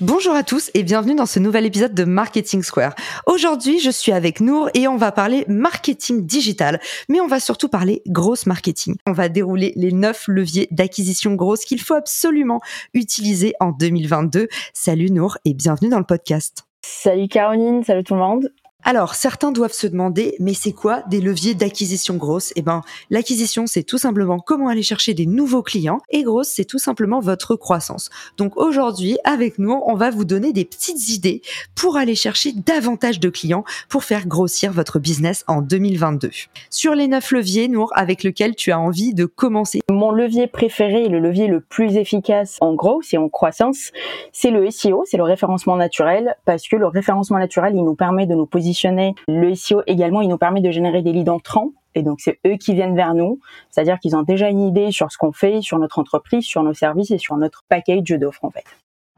Bonjour à tous et bienvenue dans ce nouvel épisode de Marketing Square. Aujourd'hui, je suis avec Nour et on va parler marketing digital, mais on va surtout parler grosse marketing. On va dérouler les neuf leviers d'acquisition grosse qu'il faut absolument utiliser en 2022. Salut Nour et bienvenue dans le podcast. Salut Caroline, salut tout le monde. Alors, certains doivent se demander, mais c'est quoi des leviers d'acquisition grosse? Eh ben, l'acquisition, c'est tout simplement comment aller chercher des nouveaux clients, et grosse, c'est tout simplement votre croissance. Donc aujourd'hui, avec nous, on va vous donner des petites idées pour aller chercher davantage de clients pour faire grossir votre business en 2022. Sur les neuf leviers, Nour, avec lesquels tu as envie de commencer. Mon levier préféré, le levier le plus efficace en gros, c'est en croissance, c'est le SEO, c'est le référencement naturel, parce que le référencement naturel, il nous permet de nous positionner le SEO également, il nous permet de générer des leads entrants. Et donc, c'est eux qui viennent vers nous. C'est-à-dire qu'ils ont déjà une idée sur ce qu'on fait, sur notre entreprise, sur nos services et sur notre package d'offres, en fait.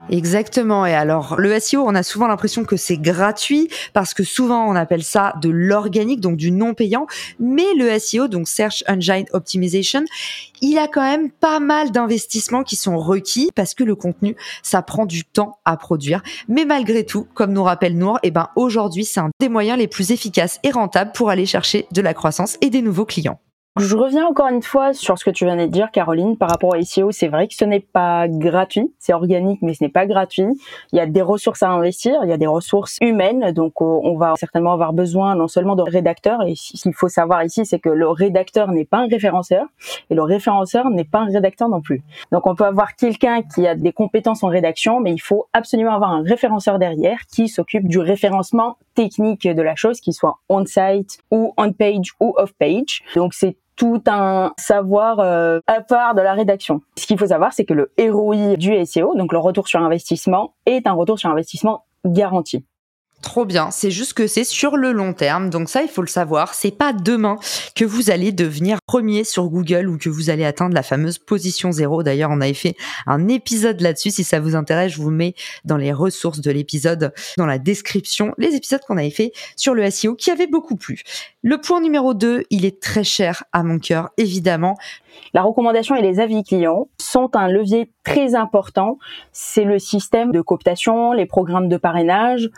Exactement. Et alors, le SEO, on a souvent l'impression que c'est gratuit parce que souvent on appelle ça de l'organique, donc du non payant. Mais le SEO, donc Search Engine Optimization, il a quand même pas mal d'investissements qui sont requis parce que le contenu, ça prend du temps à produire. Mais malgré tout, comme nous rappelle Nour, eh ben aujourd'hui, c'est un des moyens les plus efficaces et rentables pour aller chercher de la croissance et des nouveaux clients. Je reviens encore une fois sur ce que tu viens de dire, Caroline, par rapport au SEO. C'est vrai que ce n'est pas gratuit, c'est organique, mais ce n'est pas gratuit. Il y a des ressources à investir, il y a des ressources humaines, donc euh, on va certainement avoir besoin non seulement de rédacteurs, et ce qu'il faut savoir ici, c'est que le rédacteur n'est pas un référenceur, et le référenceur n'est pas un rédacteur non plus. Donc on peut avoir quelqu'un qui a des compétences en rédaction, mais il faut absolument avoir un référenceur derrière qui s'occupe du référencement technique de la chose, qu'il soit on-site ou on-page ou off-page. Donc c'est tout un savoir euh, à part de la rédaction. Ce qu'il faut savoir, c'est que le ROI du SEO, donc le retour sur investissement, est un retour sur investissement garanti. Trop bien. C'est juste que c'est sur le long terme. Donc ça, il faut le savoir. C'est pas demain que vous allez devenir premier sur Google ou que vous allez atteindre la fameuse position zéro. D'ailleurs, on avait fait un épisode là-dessus. Si ça vous intéresse, je vous mets dans les ressources de l'épisode, dans la description, les épisodes qu'on avait fait sur le SEO qui avaient beaucoup plu. Le point numéro 2, il est très cher à mon cœur, évidemment. La recommandation et les avis clients sont un levier très important. C'est le système de cooptation, les programmes de parrainage.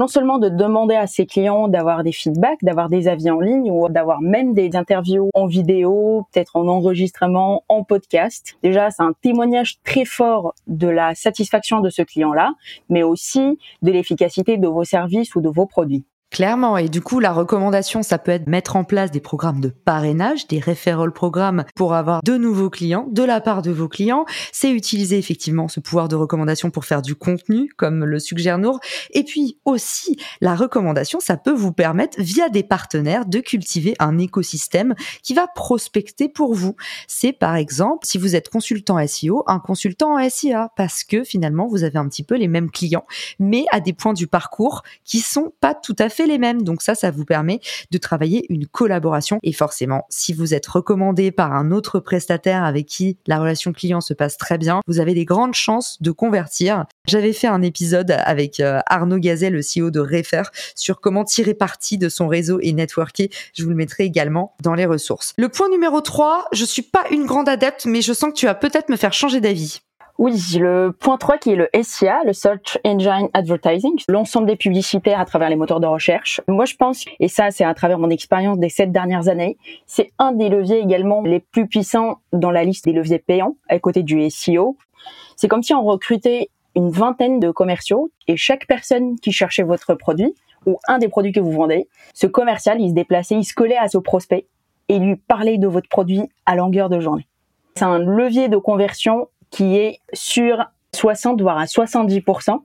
Non seulement de demander à ses clients d'avoir des feedbacks, d'avoir des avis en ligne ou d'avoir même des interviews en vidéo, peut-être en enregistrement, en podcast. Déjà, c'est un témoignage très fort de la satisfaction de ce client-là, mais aussi de l'efficacité de vos services ou de vos produits. Clairement, et du coup, la recommandation, ça peut être mettre en place des programmes de parrainage, des referral programmes pour avoir de nouveaux clients de la part de vos clients. C'est utiliser effectivement ce pouvoir de recommandation pour faire du contenu, comme le suggère Nour. Et puis aussi, la recommandation, ça peut vous permettre, via des partenaires, de cultiver un écosystème qui va prospecter pour vous. C'est par exemple, si vous êtes consultant SEO, un consultant en SIA, parce que finalement, vous avez un petit peu les mêmes clients, mais à des points du parcours qui sont pas tout à fait les mêmes. Donc ça, ça vous permet de travailler une collaboration. Et forcément, si vous êtes recommandé par un autre prestataire avec qui la relation client se passe très bien, vous avez des grandes chances de convertir. J'avais fait un épisode avec euh, Arnaud Gazet, le CEO de Refer, sur comment tirer parti de son réseau et networker. Je vous le mettrai également dans les ressources. Le point numéro 3, je suis pas une grande adepte, mais je sens que tu vas peut-être me faire changer d'avis. Oui, le point 3 qui est le SIA, le Search Engine Advertising, l'ensemble des publicités à travers les moteurs de recherche. Moi, je pense, et ça c'est à travers mon expérience des sept dernières années, c'est un des leviers également les plus puissants dans la liste des leviers payants à côté du SEO. C'est comme si on recrutait une vingtaine de commerciaux et chaque personne qui cherchait votre produit ou un des produits que vous vendez, ce commercial, il se déplaçait, il se collait à ce prospect et lui parlait de votre produit à longueur de journée. C'est un levier de conversion qui est sur 60 voire à 70%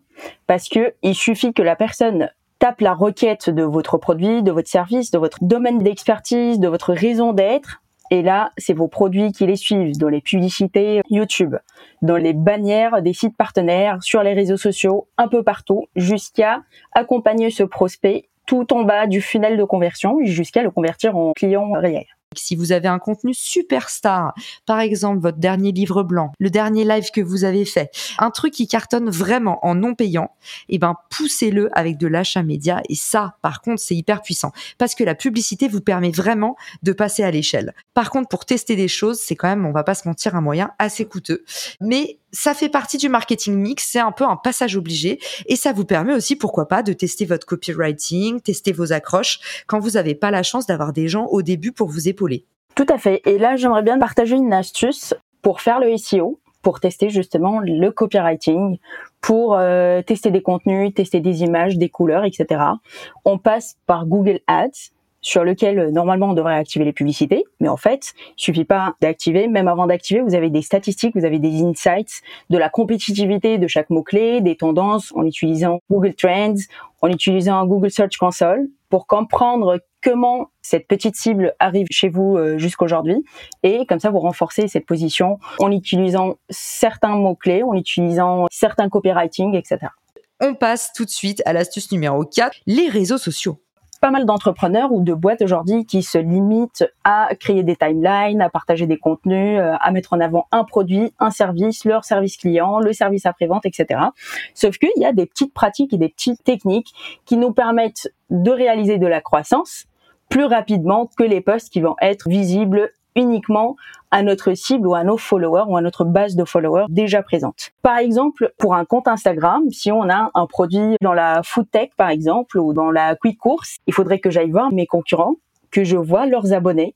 parce que il suffit que la personne tape la requête de votre produit, de votre service, de votre domaine d'expertise, de votre raison d'être et là, c'est vos produits qui les suivent dans les publicités YouTube, dans les bannières des sites partenaires, sur les réseaux sociaux, un peu partout, jusqu'à accompagner ce prospect tout en bas du funnel de conversion jusqu'à le convertir en client réel. Si vous avez un contenu superstar, par exemple votre dernier livre blanc, le dernier live que vous avez fait, un truc qui cartonne vraiment en non payant, eh ben poussez-le avec de l'achat média et ça par contre c'est hyper puissant parce que la publicité vous permet vraiment de passer à l'échelle. Par contre pour tester des choses, c'est quand même on va pas se mentir un moyen assez coûteux. Mais ça fait partie du marketing mix, c'est un peu un passage obligé et ça vous permet aussi, pourquoi pas, de tester votre copywriting, tester vos accroches quand vous n'avez pas la chance d'avoir des gens au début pour vous épauler. Tout à fait. Et là, j'aimerais bien partager une astuce pour faire le SEO, pour tester justement le copywriting, pour euh, tester des contenus, tester des images, des couleurs, etc. On passe par Google Ads sur lequel euh, normalement on devrait activer les publicités, mais en fait, il suffit pas d'activer. Même avant d'activer, vous avez des statistiques, vous avez des insights de la compétitivité de chaque mot clé, des tendances en utilisant Google Trends, en utilisant Google Search Console pour comprendre comment cette petite cible arrive chez vous euh, jusqu'aujourd'hui et comme ça vous renforcez cette position en utilisant certains mots clés, en utilisant certains copywriting, etc. On passe tout de suite à l'astuce numéro 4, les réseaux sociaux pas mal d'entrepreneurs ou de boîtes aujourd'hui qui se limitent à créer des timelines, à partager des contenus, euh, à mettre en avant un produit, un service, leur service client, le service après-vente, etc. Sauf qu'il y a des petites pratiques et des petites techniques qui nous permettent de réaliser de la croissance plus rapidement que les posts qui vont être visibles uniquement à notre cible ou à nos followers ou à notre base de followers déjà présente. Par exemple, pour un compte Instagram, si on a un produit dans la food tech par exemple ou dans la quick course, il faudrait que j'aille voir mes concurrents, que je vois leurs abonnés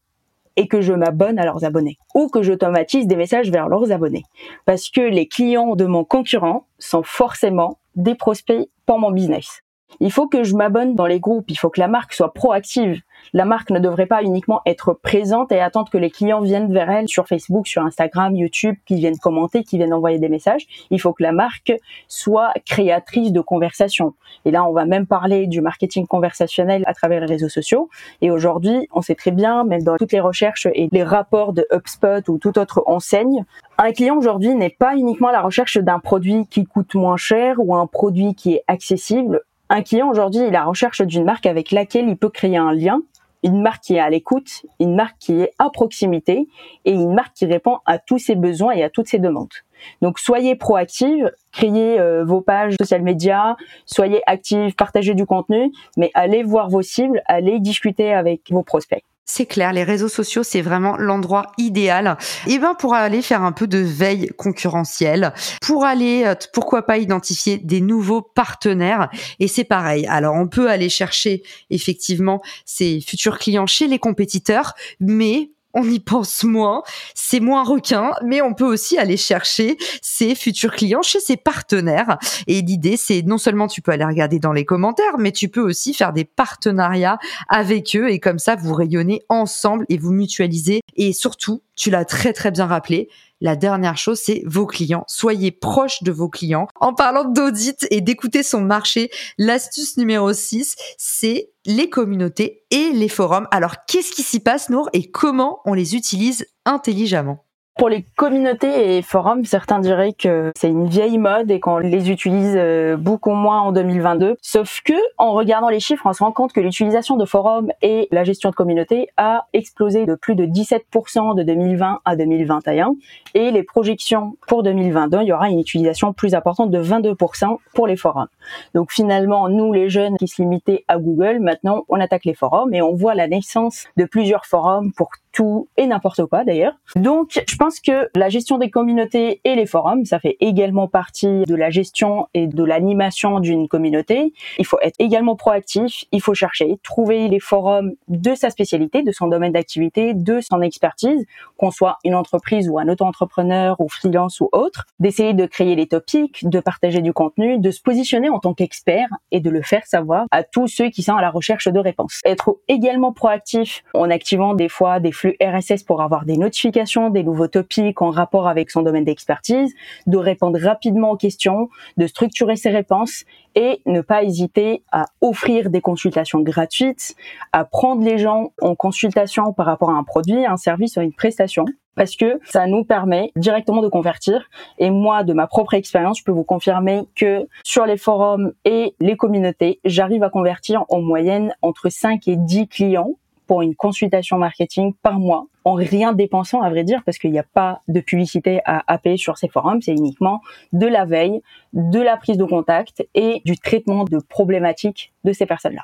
et que je m'abonne à leurs abonnés ou que j'automatise des messages vers leurs abonnés parce que les clients de mon concurrent sont forcément des prospects pour mon business. Il faut que je m'abonne dans les groupes, il faut que la marque soit proactive. La marque ne devrait pas uniquement être présente et attendre que les clients viennent vers elle sur Facebook, sur Instagram, YouTube, qu'ils viennent commenter, qu'ils viennent envoyer des messages. Il faut que la marque soit créatrice de conversation. Et là, on va même parler du marketing conversationnel à travers les réseaux sociaux. Et aujourd'hui, on sait très bien, même dans toutes les recherches et les rapports de HubSpot ou toute autre enseigne, un client aujourd'hui n'est pas uniquement à la recherche d'un produit qui coûte moins cher ou un produit qui est accessible un client aujourd'hui, il est à recherche d'une marque avec laquelle il peut créer un lien, une marque qui est à l'écoute, une marque qui est à proximité et une marque qui répond à tous ses besoins et à toutes ses demandes. Donc soyez proactive, créez euh, vos pages social media, soyez active, partagez du contenu, mais allez voir vos cibles, allez discuter avec vos prospects. C'est clair, les réseaux sociaux, c'est vraiment l'endroit idéal. Et eh ben pour aller faire un peu de veille concurrentielle, pour aller euh, pourquoi pas identifier des nouveaux partenaires et c'est pareil. Alors on peut aller chercher effectivement ces futurs clients chez les compétiteurs, mais on y pense moins, c'est moins requin, mais on peut aussi aller chercher ses futurs clients chez ses partenaires. Et l'idée, c'est non seulement tu peux aller regarder dans les commentaires, mais tu peux aussi faire des partenariats avec eux et comme ça, vous rayonnez ensemble et vous mutualisez. Et surtout, tu l'as très très bien rappelé, la dernière chose, c'est vos clients. Soyez proches de vos clients. En parlant d'audit et d'écouter son marché, l'astuce numéro 6, c'est les communautés et les forums. Alors, qu'est-ce qui s'y passe, Nour, et comment on les utilise intelligemment? Pour les communautés et forums, certains diraient que c'est une vieille mode et qu'on les utilise euh, beaucoup moins en 2022. Sauf que, en regardant les chiffres, on se rend compte que l'utilisation de forums et la gestion de communautés a explosé de plus de 17% de 2020 à 2021. Et les projections pour 2022, il y aura une utilisation plus importante de 22% pour les forums. Donc finalement, nous les jeunes qui se limitaient à Google, maintenant on attaque les forums et on voit la naissance de plusieurs forums pour tout et n'importe quoi d'ailleurs. Donc je pense que la gestion des communautés et les forums, ça fait également partie de la gestion et de l'animation d'une communauté. Il faut être également proactif, il faut chercher, trouver les forums de sa spécialité, de son domaine d'activité, de son expertise, qu'on soit une entreprise ou un auto-entrepreneur ou freelance ou autre, d'essayer de créer les topics, de partager du contenu, de se positionner en tant qu'expert et de le faire savoir à tous ceux qui sont à la recherche de réponses. Être également proactif en activant des fois des flux RSS pour avoir des notifications, des nouveaux topics en rapport avec son domaine d'expertise, de répondre rapidement aux questions, de structurer ses réponses et ne pas hésiter à offrir des consultations gratuites, à prendre les gens en consultation par rapport à un produit, un service ou une prestation parce que ça nous permet directement de convertir. Et moi, de ma propre expérience, je peux vous confirmer que sur les forums et les communautés, j'arrive à convertir en moyenne entre 5 et 10 clients pour une consultation marketing par mois en rien dépensant à vrai dire parce qu'il n'y a pas de publicité à, payer sur ces forums, c'est uniquement de la veille, de la prise de contact et du traitement de problématiques de ces personnes-là.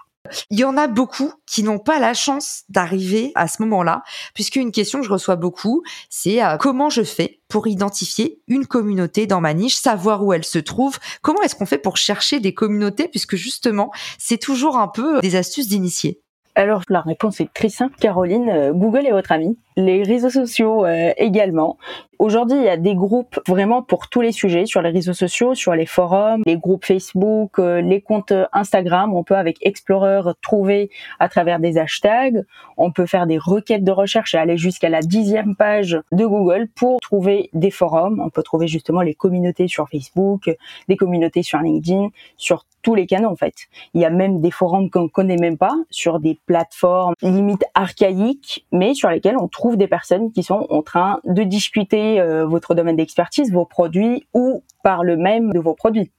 Il y en a beaucoup qui n'ont pas la chance d'arriver à ce moment-là, puisque une question que je reçois beaucoup, c'est euh, comment je fais pour identifier une communauté dans ma niche, savoir où elle se trouve, comment est-ce qu'on fait pour chercher des communautés, puisque justement, c'est toujours un peu des astuces d'initiés. Alors la réponse est très simple, Caroline. Euh, Google est votre ami. Les réseaux sociaux euh, également. Aujourd'hui, il y a des groupes vraiment pour tous les sujets sur les réseaux sociaux, sur les forums, les groupes Facebook, euh, les comptes Instagram. On peut avec Explorer trouver à travers des hashtags. On peut faire des requêtes de recherche et aller jusqu'à la dixième page de Google pour trouver des forums. On peut trouver justement les communautés sur Facebook, des communautés sur LinkedIn, sur tous les canaux en fait. Il y a même des forums qu'on connaît même pas sur des plateformes limite archaïques, mais sur lesquelles on trouve des personnes qui sont en train de discuter euh, votre domaine d'expertise, vos produits ou parlent même de vos produits.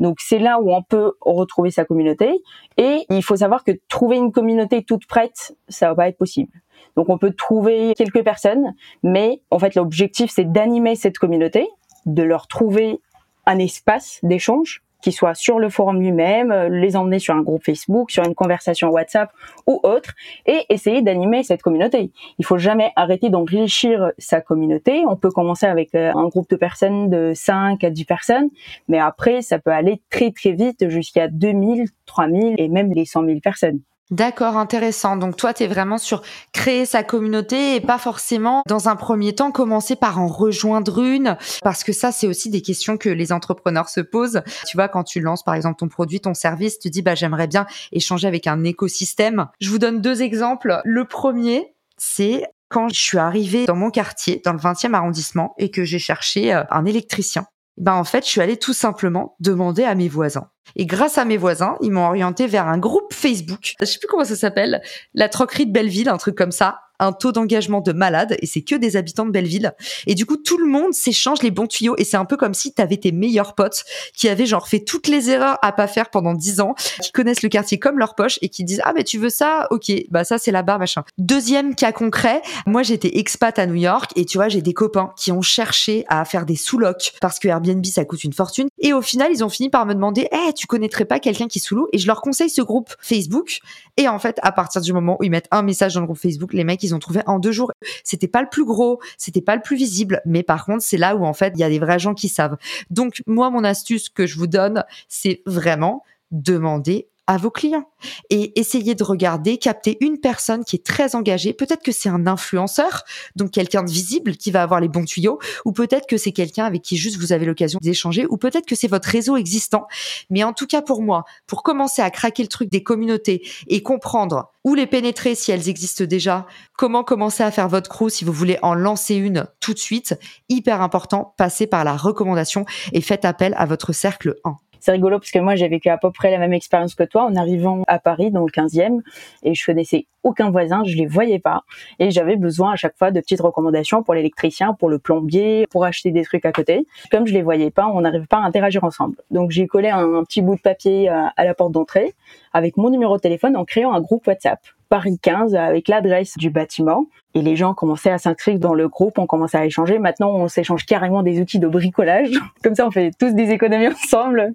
Donc c'est là où on peut retrouver sa communauté et il faut savoir que trouver une communauté toute prête, ça va pas être possible. Donc on peut trouver quelques personnes, mais en fait l'objectif c'est d'animer cette communauté, de leur trouver un espace d'échange qui soit sur le forum lui-même, euh, les emmener sur un groupe Facebook, sur une conversation WhatsApp ou autre, et essayer d'animer cette communauté. Il faut jamais arrêter d'enrichir sa communauté. On peut commencer avec euh, un groupe de personnes de 5 à 10 personnes, mais après, ça peut aller très très vite jusqu'à 2000, 3000 et même les 100 000 personnes. D'accord, intéressant. Donc toi, tu es vraiment sur créer sa communauté et pas forcément, dans un premier temps, commencer par en rejoindre une, parce que ça, c'est aussi des questions que les entrepreneurs se posent. Tu vois, quand tu lances, par exemple, ton produit, ton service, tu dis, bah, j'aimerais bien échanger avec un écosystème. Je vous donne deux exemples. Le premier, c'est quand je suis arrivée dans mon quartier, dans le 20e arrondissement, et que j'ai cherché euh, un électricien ben en fait, je suis allée tout simplement demander à mes voisins. Et grâce à mes voisins, ils m'ont orienté vers un groupe Facebook. Je sais plus comment ça s'appelle, la troquerie de Belleville, un truc comme ça un taux d'engagement de malade et c'est que des habitants de Belleville. Et du coup, tout le monde s'échange les bons tuyaux et c'est un peu comme si tu avais tes meilleurs potes qui avaient genre fait toutes les erreurs à pas faire pendant dix ans, qui connaissent le quartier comme leur poche et qui disent ah mais tu veux ça? Ok bah ça c'est là-bas machin. Deuxième cas concret, moi j'étais expat à New York et tu vois j'ai des copains qui ont cherché à faire des sous-locs parce que Airbnb ça coûte une fortune et au final ils ont fini par me demander eh tu connaîtrais pas quelqu'un qui sous-loue et je leur conseille ce groupe Facebook et en fait à partir du moment où ils mettent un message dans le groupe Facebook les mecs ils ont trouvé en deux jours. C'était pas le plus gros, c'était pas le plus visible, mais par contre, c'est là où en fait, il y a des vrais gens qui savent. Donc, moi, mon astuce que je vous donne, c'est vraiment demander à vos clients et essayez de regarder, capter une personne qui est très engagée. Peut-être que c'est un influenceur, donc quelqu'un de visible qui va avoir les bons tuyaux, ou peut-être que c'est quelqu'un avec qui juste vous avez l'occasion d'échanger, ou peut-être que c'est votre réseau existant. Mais en tout cas pour moi, pour commencer à craquer le truc des communautés et comprendre où les pénétrer si elles existent déjà, comment commencer à faire votre crew si vous voulez en lancer une tout de suite, hyper important, passez par la recommandation et faites appel à votre cercle 1 c'est rigolo parce que moi j'ai vécu à peu près la même expérience que toi en arrivant à Paris dans le 15e et je connaissais aucun voisin, je les voyais pas et j'avais besoin à chaque fois de petites recommandations pour l'électricien, pour le plombier, pour acheter des trucs à côté. Comme je les voyais pas, on n'arrivait pas à interagir ensemble. Donc j'ai collé un, petit bout de papier à, à la porte d'entrée avec mon numéro de téléphone en créant un groupe WhatsApp. Paris 15 avec l'adresse du bâtiment. Et les gens commençaient à s'inscrire dans le groupe, on commençait à échanger. Maintenant, on s'échange carrément des outils de bricolage. Comme ça, on fait tous des économies ensemble.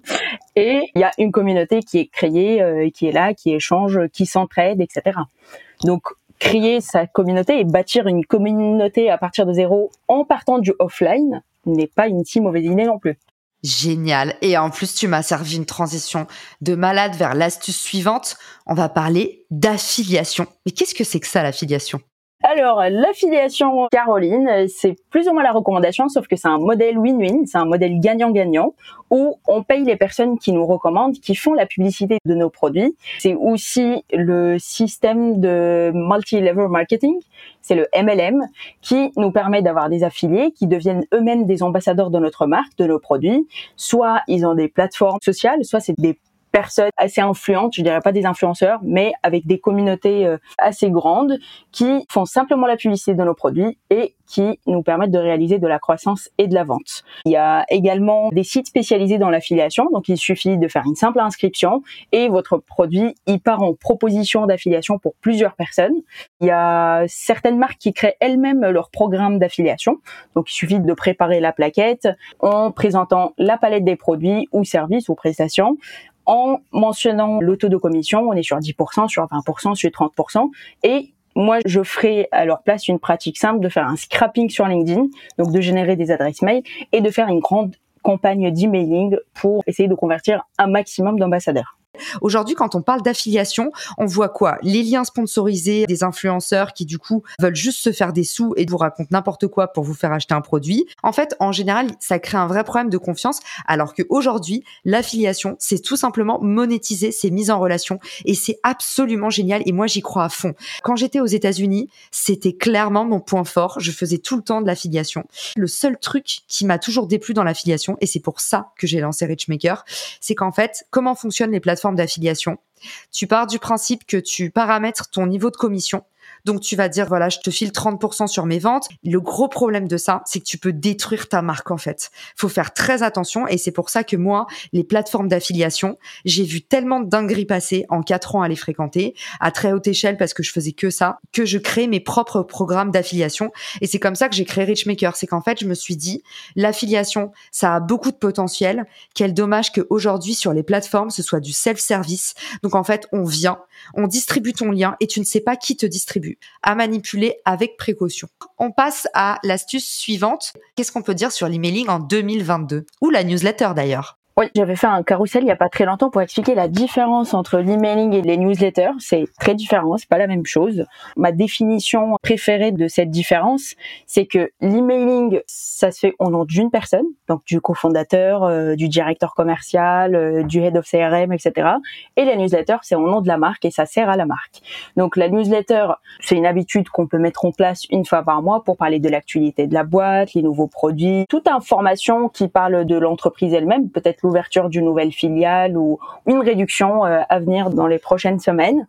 Et il y a une communauté qui est créée, euh, qui est là, qui échange, qui s'entraide, etc. Donc, créer sa communauté et bâtir une communauté à partir de zéro en partant du offline n'est pas une si mauvaise idée non plus. Génial. Et en plus, tu m'as servi une transition de malade vers l'astuce suivante. On va parler d'affiliation. Mais qu'est-ce que c'est que ça, l'affiliation? Alors, l'affiliation Caroline, c'est plus ou moins la recommandation, sauf que c'est un modèle win-win, c'est un modèle gagnant-gagnant, où on paye les personnes qui nous recommandent, qui font la publicité de nos produits. C'est aussi le système de multi-level marketing, c'est le MLM, qui nous permet d'avoir des affiliés qui deviennent eux-mêmes des ambassadeurs de notre marque, de nos produits. Soit ils ont des plateformes sociales, soit c'est des personnes assez influentes, je dirais pas des influenceurs, mais avec des communautés euh, assez grandes qui font simplement la publicité de nos produits et qui nous permettent de réaliser de la croissance et de la vente. Il y a également des sites spécialisés dans l'affiliation, donc il suffit de faire une simple inscription et votre produit il part en proposition d'affiliation pour plusieurs personnes. Il y a certaines marques qui créent elles-mêmes leur programme d'affiliation, donc il suffit de préparer la plaquette en présentant la palette des produits ou services ou prestations en mentionnant le taux de commission, on est sur 10%, sur 20%, sur 30%, et moi, je ferai à leur place une pratique simple de faire un scrapping sur LinkedIn, donc de générer des adresses mail et de faire une grande campagne d'emailing pour essayer de convertir un maximum d'ambassadeurs. Aujourd'hui, quand on parle d'affiliation, on voit quoi? Les liens sponsorisés des influenceurs qui du coup veulent juste se faire des sous et vous racontent n'importe quoi pour vous faire acheter un produit. En fait, en général, ça crée un vrai problème de confiance, alors qu'aujourd'hui, l'affiliation, c'est tout simplement monétiser ces mises en relation et c'est absolument génial et moi j'y crois à fond. Quand j'étais aux États-Unis, c'était clairement mon point fort. Je faisais tout le temps de l'affiliation. Le seul truc qui m'a toujours déplu dans l'affiliation, et c'est pour ça que j'ai lancé Richmaker, c'est qu'en fait, comment fonctionnent les plateformes d'affiliation. Tu pars du principe que tu paramètres ton niveau de commission donc tu vas dire voilà, je te file 30% sur mes ventes. Le gros problème de ça, c'est que tu peux détruire ta marque en fait. Faut faire très attention et c'est pour ça que moi, les plateformes d'affiliation, j'ai vu tellement de dingueries passer en quatre ans à les fréquenter à très haute échelle parce que je faisais que ça, que je crée mes propres programmes d'affiliation et c'est comme ça que j'ai créé Richmaker, c'est qu'en fait, je me suis dit l'affiliation, ça a beaucoup de potentiel, quel dommage qu'aujourd'hui sur les plateformes, ce soit du self-service. Donc en fait, on vient, on distribue ton lien et tu ne sais pas qui te distribue à manipuler avec précaution. On passe à l'astuce suivante. Qu'est-ce qu'on peut dire sur l'emailing en 2022 Ou la newsletter d'ailleurs oui, j'avais fait un carrousel il y a pas très longtemps pour expliquer la différence entre l'emailing et les newsletters. C'est très différent, c'est pas la même chose. Ma définition préférée de cette différence, c'est que l'emailing, ça se fait au nom d'une personne, donc du cofondateur, euh, du directeur commercial, euh, du head of CRM, etc. Et la newsletter, c'est au nom de la marque et ça sert à la marque. Donc la newsletter, c'est une habitude qu'on peut mettre en place une fois par mois pour parler de l'actualité de la boîte, les nouveaux produits, toute information qui parle de l'entreprise elle-même, peut-être l'ouverture d'une nouvelle filiale ou une réduction euh, à venir dans les prochaines semaines.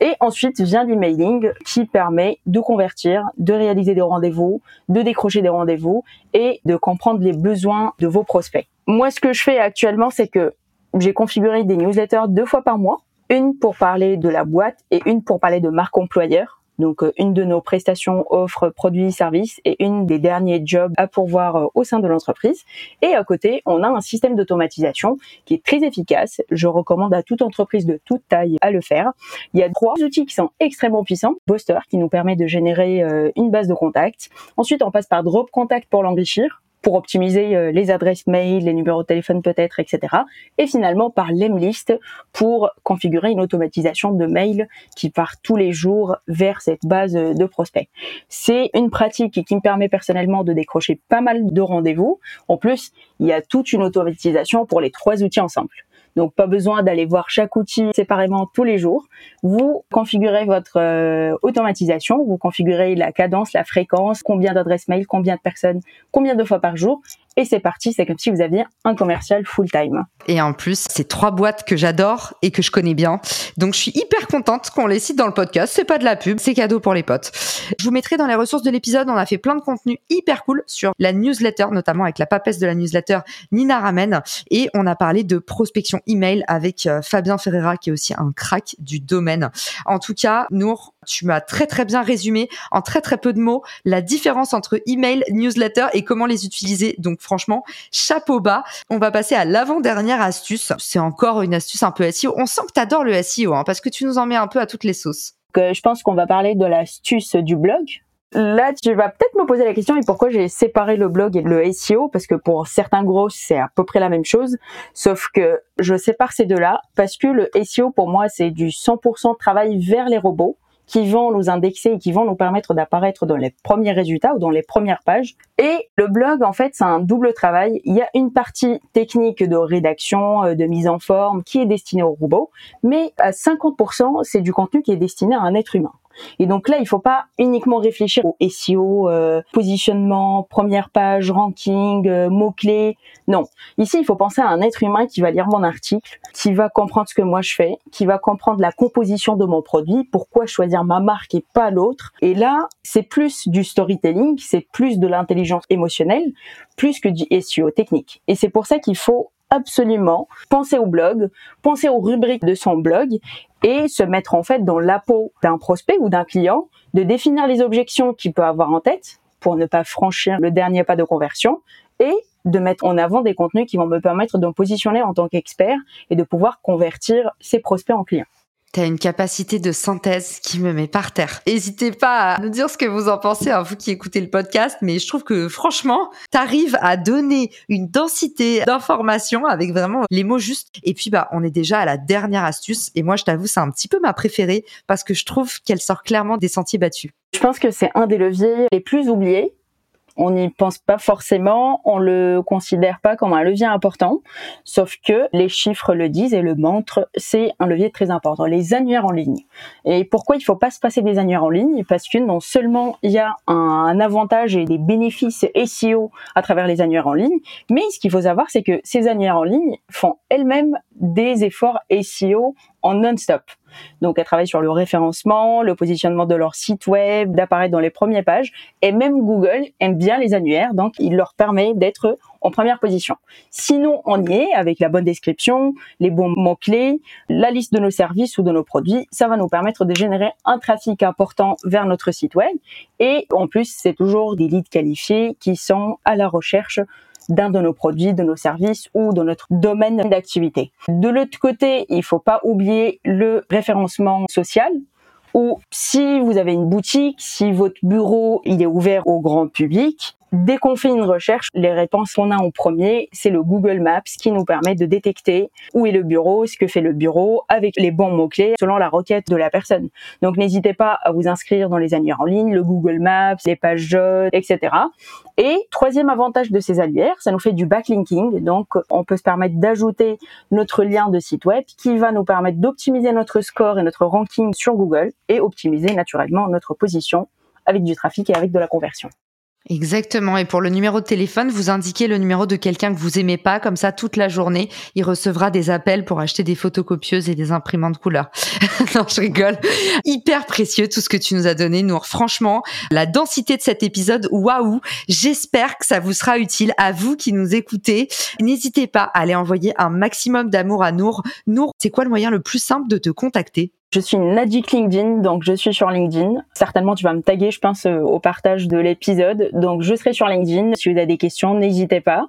Et ensuite vient l'emailing qui permet de convertir, de réaliser des rendez-vous, de décrocher des rendez-vous et de comprendre les besoins de vos prospects. Moi, ce que je fais actuellement, c'est que j'ai configuré des newsletters deux fois par mois, une pour parler de la boîte et une pour parler de marque employeur donc euh, une de nos prestations offre produits services et une des derniers jobs à pourvoir euh, au sein de l'entreprise. Et à côté, on a un système d'automatisation qui est très efficace. Je recommande à toute entreprise de toute taille à le faire. Il y a trois outils qui sont extrêmement puissants. Booster qui nous permet de générer euh, une base de contacts. Ensuite, on passe par Drop Contact pour l'enrichir pour optimiser euh, les adresses mail, les numéros de téléphone peut-être, etc. Et finalement par l'Emlist pour configurer une automatisation de mail qui part tous les jours vers cette base de prospects. C'est une pratique qui me permet personnellement de décrocher pas mal de rendez-vous. En plus, il y a toute une automatisation pour les trois outils ensemble. Donc pas besoin d'aller voir chaque outil séparément tous les jours. Vous configurez votre euh, automatisation, vous configurez la cadence, la fréquence, combien d'adresses mail, combien de personnes, combien de fois par jour et c'est parti, c'est comme si vous aviez un commercial full-time. Et en plus, c'est trois boîtes que j'adore et que je connais bien. Donc je suis hyper contente qu'on les cite dans le podcast. C'est pas de la pub, c'est cadeau pour les potes. Je vous mettrai dans les ressources de l'épisode, on a fait plein de contenus hyper cool sur la newsletter, notamment avec la papesse de la newsletter Nina Ramen. Et on a parlé de prospection email avec euh, Fabien Ferreira, qui est aussi un crack du domaine. En tout cas, Nour, tu m'as très très bien résumé en très très peu de mots la différence entre email, newsletter et comment les utiliser. Donc franchement, chapeau bas. On va passer à l'avant-dernière astuce. C'est encore une astuce un peu SEO. On sent que tu adores le SEO hein, parce que tu nous en mets un peu à toutes les sauces. Je pense qu'on va parler de l'astuce du blog. Là, tu vas peut-être me poser la question et pourquoi j'ai séparé le blog et le SEO parce que pour certains gros, c'est à peu près la même chose, sauf que je sépare ces deux-là parce que le SEO pour moi, c'est du 100% travail vers les robots qui vont nous indexer et qui vont nous permettre d'apparaître dans les premiers résultats ou dans les premières pages. Et le blog, en fait, c'est un double travail. Il y a une partie technique de rédaction, euh, de mise en forme qui est destinée au robot, mais à 50%, c'est du contenu qui est destiné à un être humain. Et donc là, il faut pas uniquement réfléchir au SEO, euh, positionnement, première page, ranking, euh, mots-clés. Non. Ici, il faut penser à un être humain qui va lire mon article, qui va comprendre ce que moi je fais, qui va comprendre la composition de mon produit, pourquoi choisir ma marque et pas l'autre. Et là, c'est plus du storytelling, c'est plus de l'intelligence émotionnelle, plus que du SEO technique. Et c'est pour ça qu'il faut absolument penser au blog, penser aux rubriques de son blog et se mettre en fait dans la peau d'un prospect ou d'un client, de définir les objections qu'il peut avoir en tête pour ne pas franchir le dernier pas de conversion et de mettre en avant des contenus qui vont me permettre de me positionner en tant qu'expert et de pouvoir convertir ces prospects en clients. T'as une capacité de synthèse qui me met par terre. N'hésitez pas à nous dire ce que vous en pensez, à vous qui écoutez le podcast, mais je trouve que franchement, t'arrives à donner une densité d'informations avec vraiment les mots justes. Et puis, bah, on est déjà à la dernière astuce. Et moi, je t'avoue, c'est un petit peu ma préférée parce que je trouve qu'elle sort clairement des sentiers battus. Je pense que c'est un des leviers les plus oubliés on n'y pense pas forcément, on le considère pas comme un levier important, sauf que les chiffres le disent et le montrent, c'est un levier très important, les annuaires en ligne. Et pourquoi il faut pas se passer des annuaires en ligne? Parce que non seulement il y a un avantage et des bénéfices SEO à travers les annuaires en ligne, mais ce qu'il faut savoir, c'est que ces annuaires en ligne font elles-mêmes des efforts SEO en non-stop. Donc, elles travaillent sur le référencement, le positionnement de leur site web, d'apparaître dans les premières pages. Et même Google aime bien les annuaires, donc il leur permet d'être en première position. Sinon, on y est avec la bonne description, les bons mots-clés, la liste de nos services ou de nos produits. Ça va nous permettre de générer un trafic important vers notre site web. Et en plus, c'est toujours des leads qualifiés qui sont à la recherche d'un de nos produits, de nos services ou de notre domaine d'activité. De l'autre côté, il faut pas oublier le référencement social ou si vous avez une boutique, si votre bureau il est ouvert au grand public, Dès qu'on fait une recherche, les réponses qu'on a en premier, c'est le Google Maps qui nous permet de détecter où est le bureau, ce que fait le bureau, avec les bons mots-clés selon la requête de la personne. Donc n'hésitez pas à vous inscrire dans les annuaires en ligne, le Google Maps, les pages jaunes, etc. Et troisième avantage de ces annuaires, ça nous fait du backlinking. Donc on peut se permettre d'ajouter notre lien de site web qui va nous permettre d'optimiser notre score et notre ranking sur Google et optimiser naturellement notre position avec du trafic et avec de la conversion. Exactement. Et pour le numéro de téléphone, vous indiquez le numéro de quelqu'un que vous aimez pas. Comme ça, toute la journée, il recevra des appels pour acheter des photocopieuses et des imprimantes couleur. non, je rigole. Hyper précieux tout ce que tu nous as donné, Nour. Franchement, la densité de cet épisode, waouh. J'espère que ça vous sera utile à vous qui nous écoutez. N'hésitez pas à aller envoyer un maximum d'amour à Nour. Nour, c'est quoi le moyen le plus simple de te contacter? Je suis une addict LinkedIn, donc je suis sur LinkedIn. Certainement, tu vas me taguer, je pense, euh, au partage de l'épisode. Donc, je serai sur LinkedIn. Si vous avez des questions, n'hésitez pas.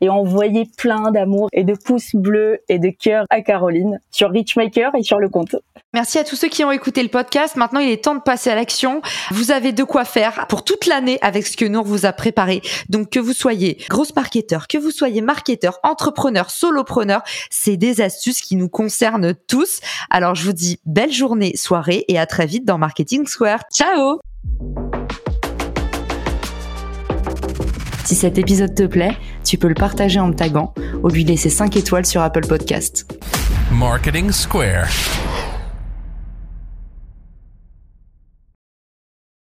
Et envoyez plein d'amour et de pouces bleus et de cœurs à Caroline sur Richmaker et sur le compte. Merci à tous ceux qui ont écouté le podcast. Maintenant, il est temps de passer à l'action. Vous avez de quoi faire pour toute l'année avec ce que Nour vous a préparé. Donc, que vous soyez grosse marketeur, que vous soyez marketeur, entrepreneur, solopreneur, c'est des astuces qui nous concernent tous. Alors, je vous dis belle journée, soirée et à très vite dans Marketing Square. Ciao! Si cet épisode te plaît, tu peux le partager en me taguant ou lui laisser 5 étoiles sur Apple Podcast. Marketing Square.